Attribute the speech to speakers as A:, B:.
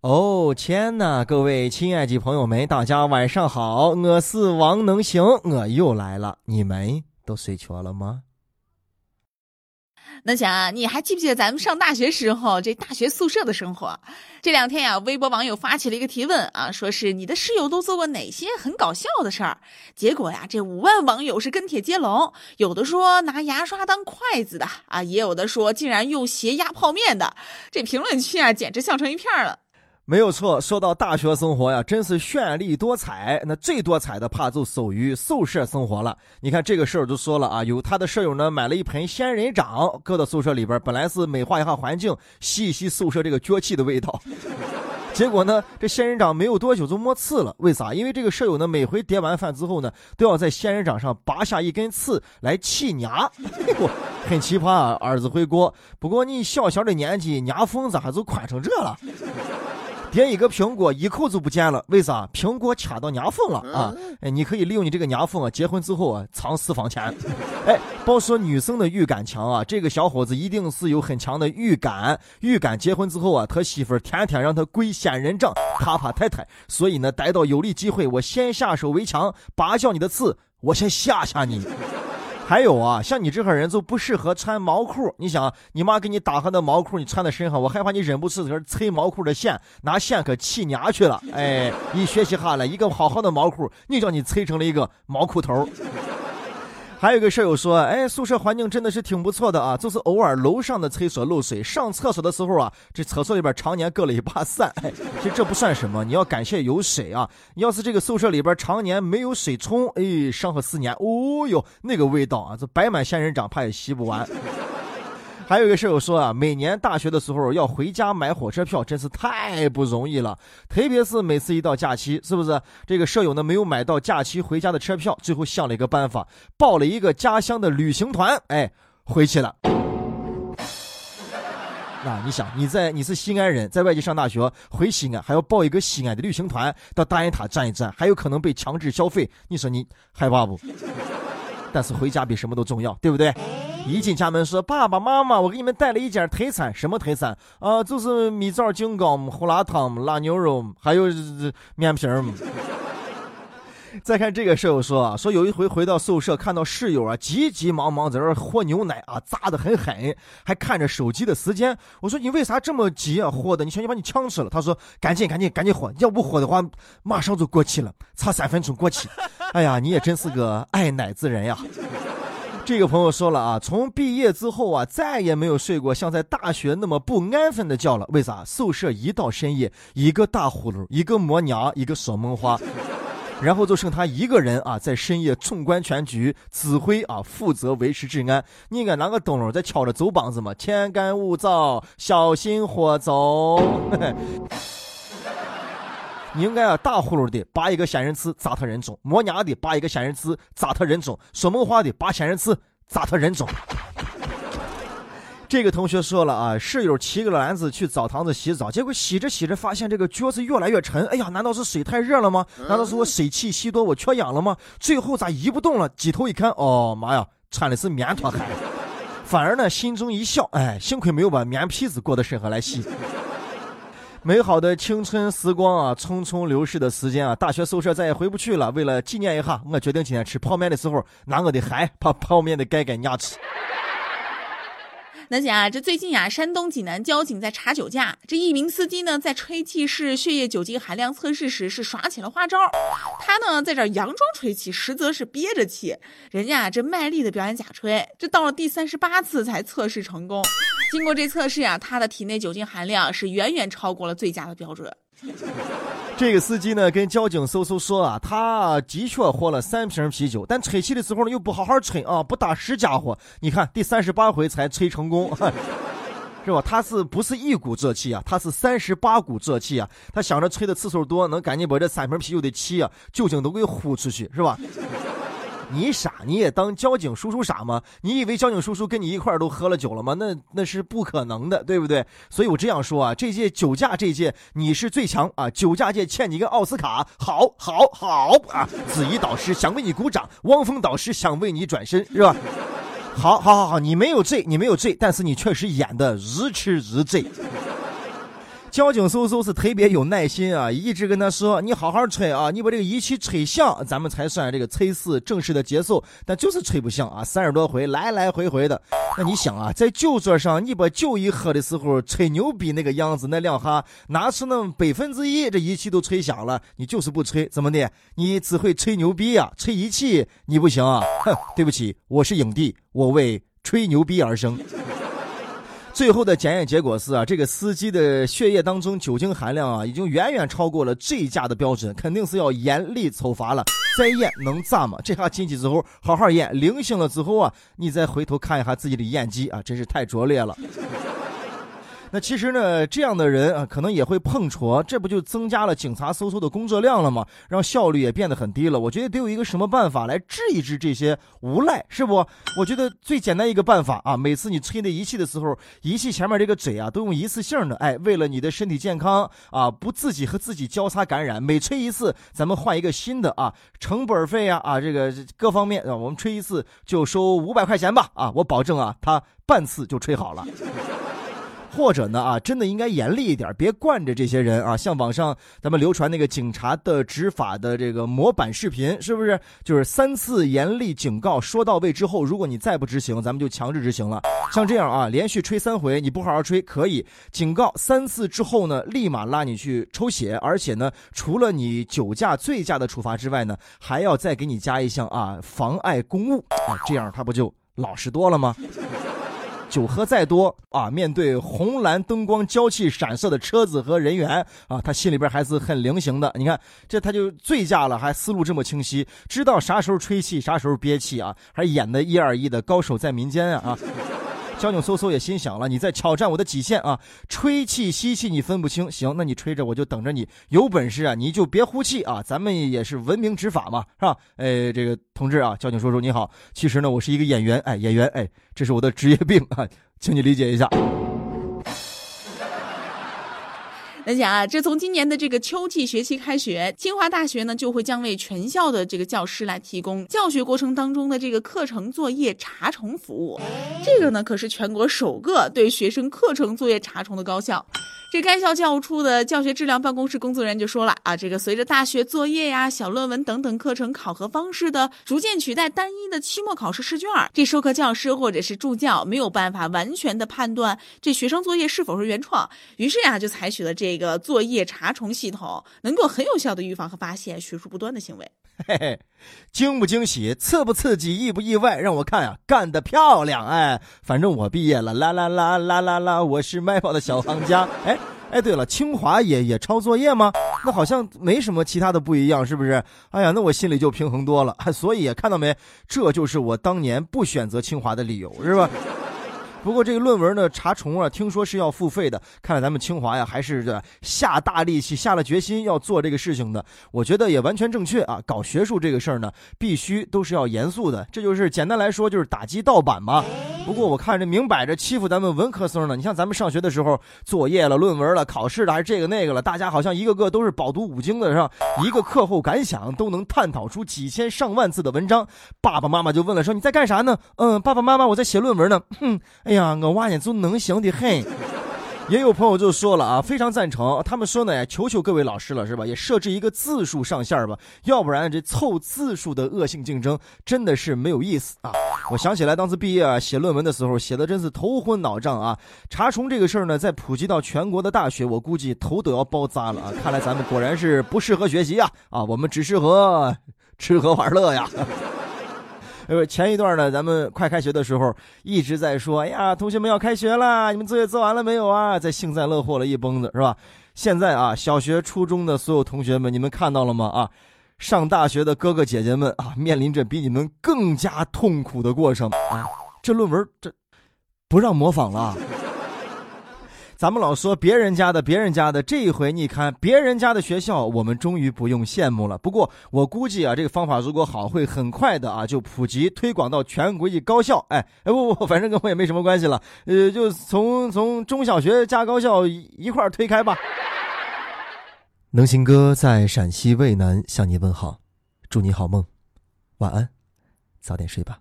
A: 哦天呐，各位亲爱的朋友们，大家晚上好，我是王能行，我又来了，你们都睡着了吗？
B: 那想你还记不记得咱们上大学时候这大学宿舍的生活？这两天呀，微博网友发起了一个提问啊，说是你的室友都做过哪些很搞笑的事儿？结果呀，这五万网友是跟帖接龙，有的说拿牙刷当筷子的啊，也有的说竟然用鞋压泡面的，这评论区啊，简直笑成一片了。
A: 没有错，说到大学生活呀，真是绚丽多彩。那最多彩的怕就属于宿舍生活了。你看这个舍友就说了啊，有他的舍友呢买了一盆仙人掌，搁到宿舍里边，本来是美化一下环境，吸一吸宿舍这个脚气的味道。结果呢，这仙人掌没有多久就没刺了。为啥？因为这个舍友呢，每回叠完饭之后呢，都要在仙人掌上拔下一根刺来气牙。很奇葩啊，儿子回国。不过你小小的年纪，牙缝咋还就宽成这了？点一个苹果，一口就不见了，为啥？苹果卡到牙缝了啊！哎，你可以利用你这个牙缝啊，结婚之后啊，藏私房钱。哎，别说女生的预感强啊，这个小伙子一定是有很强的预感，预感结婚之后啊，他媳妇儿天天让他跪仙人掌，啪啪太太。所以呢，逮到有利机会，我先下手为强，拔掉你的刺，我先吓吓你。还有啊，像你这号人就不适合穿毛裤。你想，你妈给你打上的毛裤，你穿在身上，我害怕你忍不住在这吹毛裤的线，拿线可气娘去了。哎，一学习下来，一个好好的毛裤，你叫你吹成了一个毛裤头。还有个舍友说，哎，宿舍环境真的是挺不错的啊，就是偶尔楼上的厕所漏水，上厕所的时候啊，这厕所里边常年搁了一把伞。哎，其实这不算什么，你要感谢有水啊。要是这个宿舍里边常年没有水冲，哎，上个四年，哦哟，那个味道啊，这摆满仙人掌怕也吸不完。还有一个舍友说啊，每年大学的时候要回家买火车票，真是太不容易了。特别是每次一到假期，是不是？这个舍友呢没有买到假期回家的车票，最后想了一个办法，报了一个家乡的旅行团，哎，回去了。那你想，你在你是西安人，在外地上大学，回西安还要报一个西安的旅行团到大雁塔站一站，还有可能被强制消费，你说你害怕不？但是回家比什么都重要，对不对？一进家门说：“爸爸妈妈，我给你们带了一件特产，什么特产？啊，就是米枣金糕、胡辣汤、辣牛肉，还有面皮儿。”再看这个舍友说啊，说有一回回到宿舍，看到室友啊急急忙忙在这喝牛奶啊，扎的很狠，还看着手机的时间。我说你为啥这么急啊？喝的，你小心把你呛死了。他说赶紧赶紧赶紧喝，要不喝的话马上就过期了，差三分钟过期。哎呀，你也真是个爱奶之人呀。这个朋友说了啊，从毕业之后啊，再也没有睡过像在大学那么不安分的觉了。为啥？宿舍一到深夜，一个大呼噜，一个磨娘，一个说梦话，然后就剩他一个人啊，在深夜纵观全局，指挥啊，负责维持治安。你应该拿个灯笼在敲着走梆子嘛，天干物燥，小心火走。你应该啊，大呼噜的拔一个仙人刺扎他人中，磨牙的拔一个仙人刺扎他人中，说梦话的拔仙人刺扎他人中。这个同学说了啊，室友骑个篮子去澡堂子洗澡，结果洗着洗着发现这个脚子越来越沉。哎呀，难道是水太热了吗？难道是我水汽吸多我缺氧了吗？最后咋移不动了？低头一看，哦妈呀，穿的是棉拖鞋。反而呢，心中一笑，哎，幸亏没有把棉坯子裹到身上来洗。美好的青春时光啊，匆匆流逝的时间啊，大学宿舍再也回不去了。为了纪念一下，我决定今天吃泡面的时候拿我的鞋把泡面的盖盖压吃。
B: 那姐啊，这最近啊，山东济南交警在查酒驾，这一名司机呢在吹气式血液酒精含量测试时是耍起了花招，他呢在这佯装吹气，实则是憋着气，人家这卖力的表演假吹，这到了第三十八次才测试成功。经过这测试啊，他的体内酒精含量是远远超过了最佳的标准。
A: 这个司机呢，跟交警叔叔说啊，他的确喝了三瓶啤酒，但吹气的时候呢，又不好好吹啊，不打实家伙。你看第三十八回才吹成功，是吧？他是不是一股这气啊？他是三十八股这气啊！他想着吹的次数多，能赶紧把这三瓶啤酒的气啊，酒精都给呼出去，是吧？你傻，你也当交警叔叔傻吗？你以为交警叔叔跟你一块儿都喝了酒了吗？那那是不可能的，对不对？所以我这样说啊，这届酒驾这届你是最强啊！酒驾界欠你一个奥斯卡，好，好，好啊！子怡导师想为你鼓掌，汪峰导师想为你转身，是吧？好，好，好，好，你没有醉，你没有醉，但是你确实演的如痴如醉。交警叔叔是特别有耐心啊，一直跟他说：“你好好吹啊，你把这个仪器吹响，咱们才算这个测试正式的结束。”但就是吹不响啊，三十多回来来回回的。那你想啊，在酒桌上，你把酒一喝的时候，吹牛逼那个样子，那两哈拿出那百分之一，这仪器都吹响了，你就是不吹，怎么的？你只会吹牛逼呀，吹仪器你不行啊！哼，对不起，我是影帝，我为吹牛逼而生。最后的检验结果是啊，这个司机的血液当中酒精含量啊，已经远远超过了醉驾的标准，肯定是要严厉处罚了。再验能咋吗？这下进去之后好好验，灵醒了之后啊，你再回头看一下自己的演技啊，真是太拙劣了。那其实呢，这样的人啊，可能也会碰戳，这不就增加了警察搜搜的工作量了吗？让效率也变得很低了。我觉得得有一个什么办法来治一治这些无赖，是不？我觉得最简单一个办法啊，每次你吹那仪器的时候，仪器前面这个嘴啊，都用一次性的。哎，为了你的身体健康啊，不自己和自己交叉感染，每吹一次，咱们换一个新的啊，成本费啊啊，这个各方面啊，我们吹一次就收五百块钱吧啊，我保证啊，他半次就吹好了。或者呢啊，真的应该严厉一点，别惯着这些人啊。像网上咱们流传那个警察的执法的这个模板视频，是不是？就是三次严厉警告说到位之后，如果你再不执行，咱们就强制执行了。像这样啊，连续吹三回，你不好好吹可以警告三次之后呢，立马拉你去抽血，而且呢，除了你酒驾、醉驾的处罚之外呢，还要再给你加一项啊，妨碍公务啊，这样他不就老实多了吗？酒喝再多啊，面对红蓝灯光交替闪烁的车子和人员啊，他心里边还是很灵行的。你看，这他就醉驾了，还思路这么清晰，知道啥时候吹气，啥时候憋气啊，还演的一二一的高手在民间啊啊！交警嗖嗖也心想了，你在挑战我的极限啊！吹气吸气你分不清，行，那你吹着我就等着你。有本事啊，你就别呼气啊！咱们也是文明执法嘛，是吧？哎，这个同志啊，交警叔叔你好，其实呢，我是一个演员，哎，演员，哎，这是我的职业病啊，请你理解一下。
B: 而且啊，这从今年的这个秋季学期开学，清华大学呢就会将为全校的这个教师来提供教学过程当中的这个课程作业查重服务。这个呢可是全国首个对学生课程作业查重的高校。这该校教务处的教学质量办公室工作人员就说了啊，这个随着大学作业呀、小论文等等课程考核方式的逐渐取代单一的期末考试试卷，这授课教师或者是助教没有办法完全的判断这学生作业是否是原创，于是呀就采取了这个作业查重系统，能够很有效的预防和发现学术不端的行为。
A: 嘿嘿，惊不惊喜，刺不刺激，意不意外？让我看呀，干得漂亮！哎，反正我毕业了，啦啦啦啦啦啦，我是卖报的小行家。哎哎，对了，清华也也抄作业吗？那好像没什么其他的不一样，是不是？哎呀，那我心里就平衡多了。所以看到没，这就是我当年不选择清华的理由，是吧？不过这个论文呢查重啊，听说是要付费的。看来咱们清华呀，还是这下大力气、下了决心要做这个事情的。我觉得也完全正确啊。搞学术这个事儿呢，必须都是要严肃的。这就是简单来说，就是打击盗版嘛。不过我看这明摆着欺负咱们文科生呢。你像咱们上学的时候，作业了、论文了、考试了，还是这个那个了，大家好像一个个都是饱读五经的，是吧？一个课后感想都能探讨出几千上万字的文章。爸爸妈妈就问了，说你在干啥呢？嗯，爸爸妈妈，我在写论文呢。哼。哎呀，我娃呢就能行的很。也有朋友就说了啊，非常赞成。他们说呢，求求各位老师了，是吧？也设置一个字数上限吧，要不然这凑字数的恶性竞争真的是没有意思啊。我想起来当时毕业啊，写论文的时候写的真是头昏脑胀啊。查重这个事儿呢，在普及到全国的大学，我估计头都要包扎了啊。看来咱们果然是不适合学习呀，啊，我们只适合吃喝玩乐呀。呃，前一段呢，咱们快开学的时候一直在说，哎呀，同学们要开学啦，你们作业做完了没有啊？在幸灾乐祸了一蹦子，是吧？现在啊，小学、初中的所有同学们，你们看到了吗？啊，上大学的哥哥姐姐们啊，面临着比你们更加痛苦的过程啊！这论文这不让模仿了。咱们老说别人家的，别人家的，这一回你看别人家的学校，我们终于不用羡慕了。不过我估计啊，这个方法如果好，会很快的啊就普及推广到全国一高校。哎哎不不，反正跟我也没什么关系了。呃，就从从中小学加高校一块儿推开吧。能行哥在陕西渭南向你问好，祝你好梦，晚安，早点睡吧。